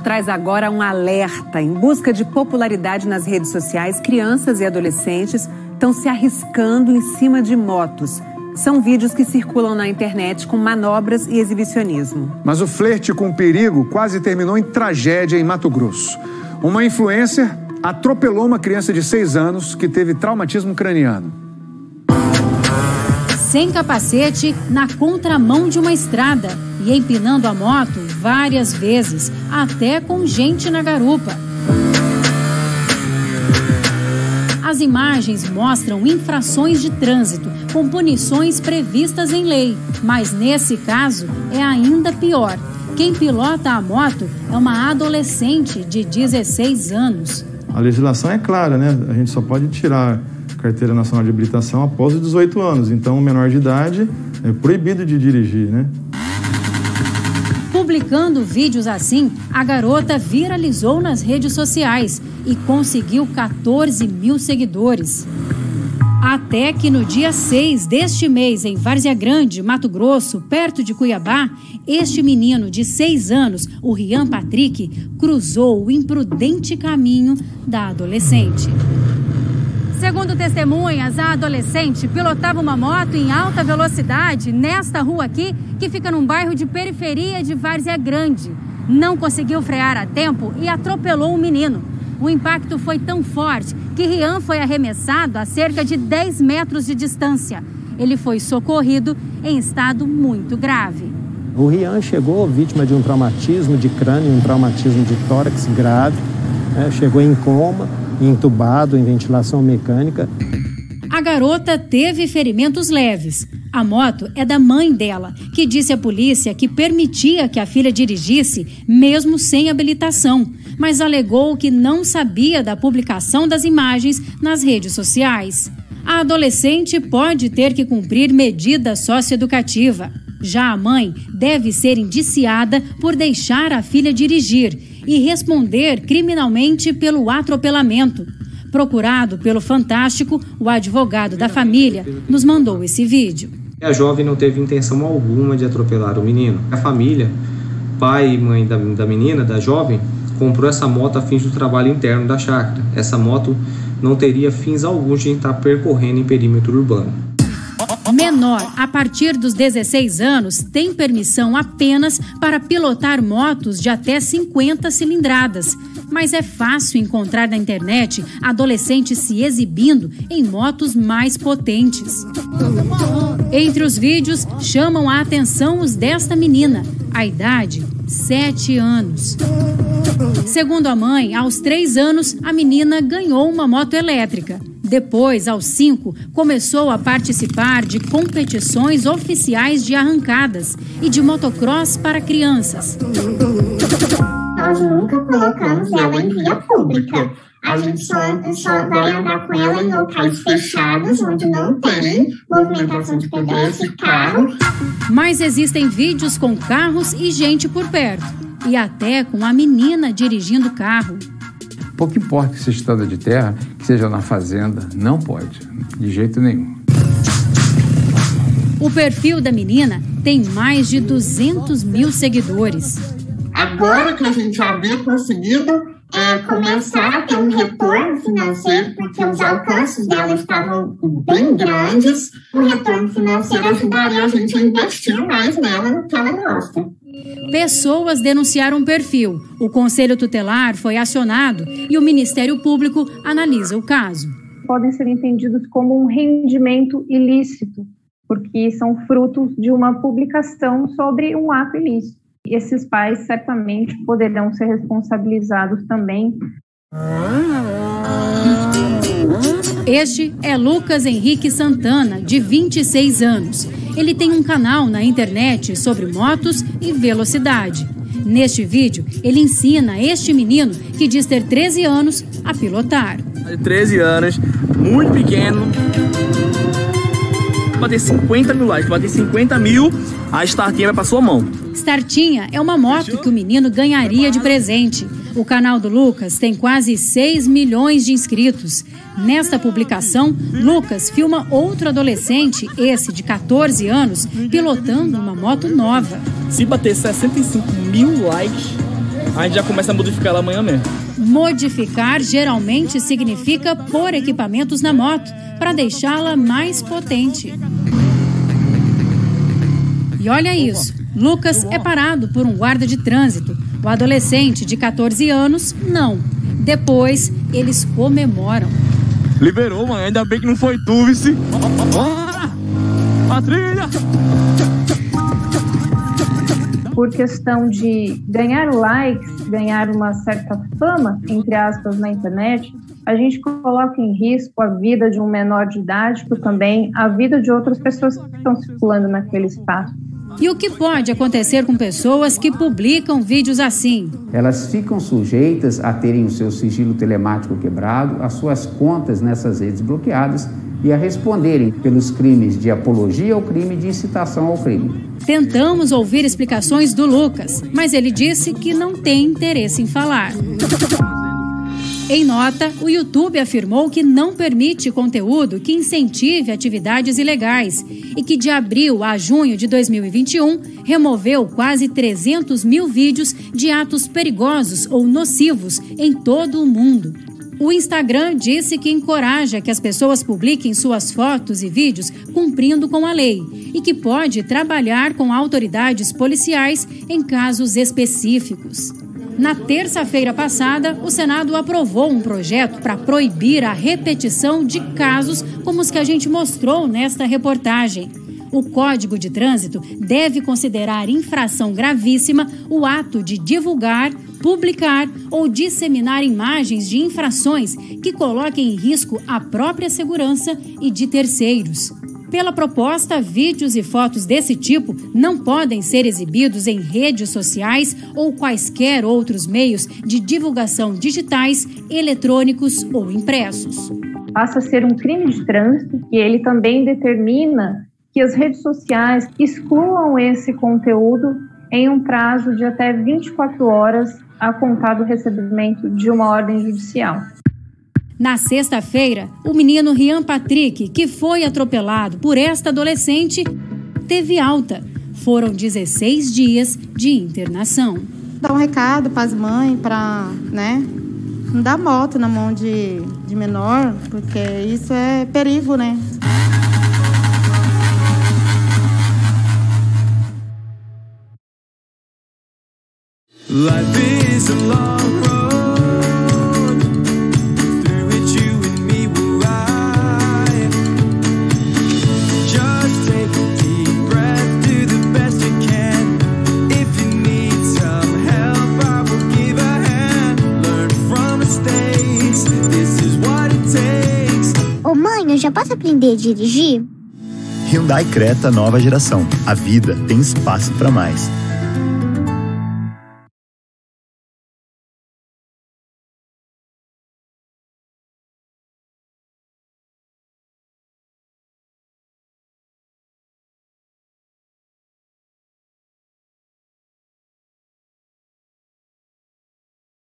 Traz agora um alerta. Em busca de popularidade nas redes sociais, crianças e adolescentes estão se arriscando em cima de motos. São vídeos que circulam na internet com manobras e exibicionismo. Mas o flerte com o perigo quase terminou em tragédia em Mato Grosso. Uma influencer atropelou uma criança de 6 anos que teve traumatismo craniano. Sem capacete, na contramão de uma estrada e empinando a moto várias vezes, até com gente na garupa. As imagens mostram infrações de trânsito com punições previstas em lei, mas nesse caso é ainda pior. Quem pilota a moto é uma adolescente de 16 anos. A legislação é clara, né? A gente só pode tirar carteira nacional de habilitação após os 18 anos. Então, o menor de idade é proibido de dirigir, né? Publicando vídeos assim, a garota viralizou nas redes sociais e conseguiu 14 mil seguidores. Até que no dia 6 deste mês, em Várzea Grande, Mato Grosso, perto de Cuiabá, este menino de 6 anos, o Rian Patrick, cruzou o imprudente caminho da adolescente. Segundo testemunhas, a adolescente pilotava uma moto em alta velocidade nesta rua aqui, que fica num bairro de periferia de Várzea Grande. Não conseguiu frear a tempo e atropelou o um menino. O impacto foi tão forte que Rian foi arremessado a cerca de 10 metros de distância. Ele foi socorrido em estado muito grave. O Rian chegou vítima de um traumatismo de crânio, um traumatismo de tórax grave, né? chegou em coma entubado em ventilação mecânica. A garota teve ferimentos leves. A moto é da mãe dela, que disse à polícia que permitia que a filha dirigisse, mesmo sem habilitação, mas alegou que não sabia da publicação das imagens nas redes sociais. A adolescente pode ter que cumprir medida socioeducativa. Já a mãe deve ser indiciada por deixar a filha dirigir e responder criminalmente pelo atropelamento. Procurado pelo Fantástico, o advogado da família nos mandou esse vídeo. A jovem não teve intenção alguma de atropelar o menino. A família, pai e mãe da, da menina, da jovem, comprou essa moto a fins do trabalho interno da chácara. Essa moto não teria fins alguns de estar percorrendo em perímetro urbano menor a partir dos 16 anos tem permissão apenas para pilotar motos de até 50 cilindradas. Mas é fácil encontrar na internet adolescentes se exibindo em motos mais potentes. Entre os vídeos, chamam a atenção os desta menina, a idade 7 anos. Segundo a mãe, aos 3 anos, a menina ganhou uma moto elétrica. Depois, aos cinco, começou a participar de competições oficiais de arrancadas e de motocross para crianças. Nós nunca colocamos ela em via pública. A gente só, só vai andar com ela em locais fechados, onde não tem movimentação de pedestre, carro. Mas existem vídeos com carros e gente por perto. E até com a menina dirigindo carro. Pouco importa que seja estrada de terra, seja na fazenda, não pode, de jeito nenhum. O perfil da menina tem mais de 200 mil seguidores. Agora que a gente havia conseguido é, começar a ter um retorno financeiro, porque os alcances dela estavam bem grandes, o retorno financeiro ajudaria a gente a investir mais nela no que ela gosta. Pessoas denunciaram o perfil. O Conselho Tutelar foi acionado e o Ministério Público analisa o caso. Podem ser entendidos como um rendimento ilícito, porque são frutos de uma publicação sobre um ato ilícito. E esses pais certamente poderão ser responsabilizados também. Este é Lucas Henrique Santana, de 26 anos. Ele tem um canal na internet sobre motos e velocidade. Neste vídeo, ele ensina este menino, que diz ter 13 anos, a pilotar. 13 anos, muito pequeno. Bater 50 mil likes, bater 50 mil, a startinha vai para sua mão. Startinha é uma moto que o menino ganharia de presente. O canal do Lucas tem quase 6 milhões de inscritos. Nesta publicação, Lucas filma outro adolescente, esse de 14 anos, pilotando uma moto nova. Se bater 65 mil likes, a gente já começa a modificar ela amanhã mesmo. Modificar geralmente significa pôr equipamentos na moto para deixá-la mais potente. E olha isso: Lucas é parado por um guarda de trânsito. O adolescente de 14 anos, não. Depois, eles comemoram. Liberou, mãe. Ainda bem que não foi tu, vice. A trilha! Por questão de ganhar likes, ganhar uma certa fama, entre aspas, na internet, a gente coloca em risco a vida de um menor de idade, por também a vida de outras pessoas que estão circulando naquele espaço. E o que pode acontecer com pessoas que publicam vídeos assim? Elas ficam sujeitas a terem o seu sigilo telemático quebrado, as suas contas nessas redes bloqueadas e a responderem pelos crimes de apologia ao crime e de incitação ao crime. Tentamos ouvir explicações do Lucas, mas ele disse que não tem interesse em falar. Em nota, o YouTube afirmou que não permite conteúdo que incentive atividades ilegais e que de abril a junho de 2021 removeu quase 300 mil vídeos de atos perigosos ou nocivos em todo o mundo. O Instagram disse que encoraja que as pessoas publiquem suas fotos e vídeos cumprindo com a lei e que pode trabalhar com autoridades policiais em casos específicos. Na terça-feira passada, o Senado aprovou um projeto para proibir a repetição de casos como os que a gente mostrou nesta reportagem. O Código de Trânsito deve considerar infração gravíssima o ato de divulgar, publicar ou disseminar imagens de infrações que coloquem em risco a própria segurança e de terceiros. Pela proposta, vídeos e fotos desse tipo não podem ser exibidos em redes sociais ou quaisquer outros meios de divulgação digitais, eletrônicos ou impressos. Passa a ser um crime de trânsito e ele também determina que as redes sociais excluam esse conteúdo em um prazo de até 24 horas a contar do recebimento de uma ordem judicial. Na sexta-feira, o menino Rian Patrick, que foi atropelado por esta adolescente, teve alta. Foram 16 dias de internação. Dá um recado para as mães, para, né, não dar moto na mão de, de menor, porque isso é perigo, né? Life is a long road. Já posso aprender a dirigir? Hyundai Creta nova geração. A vida tem espaço para mais.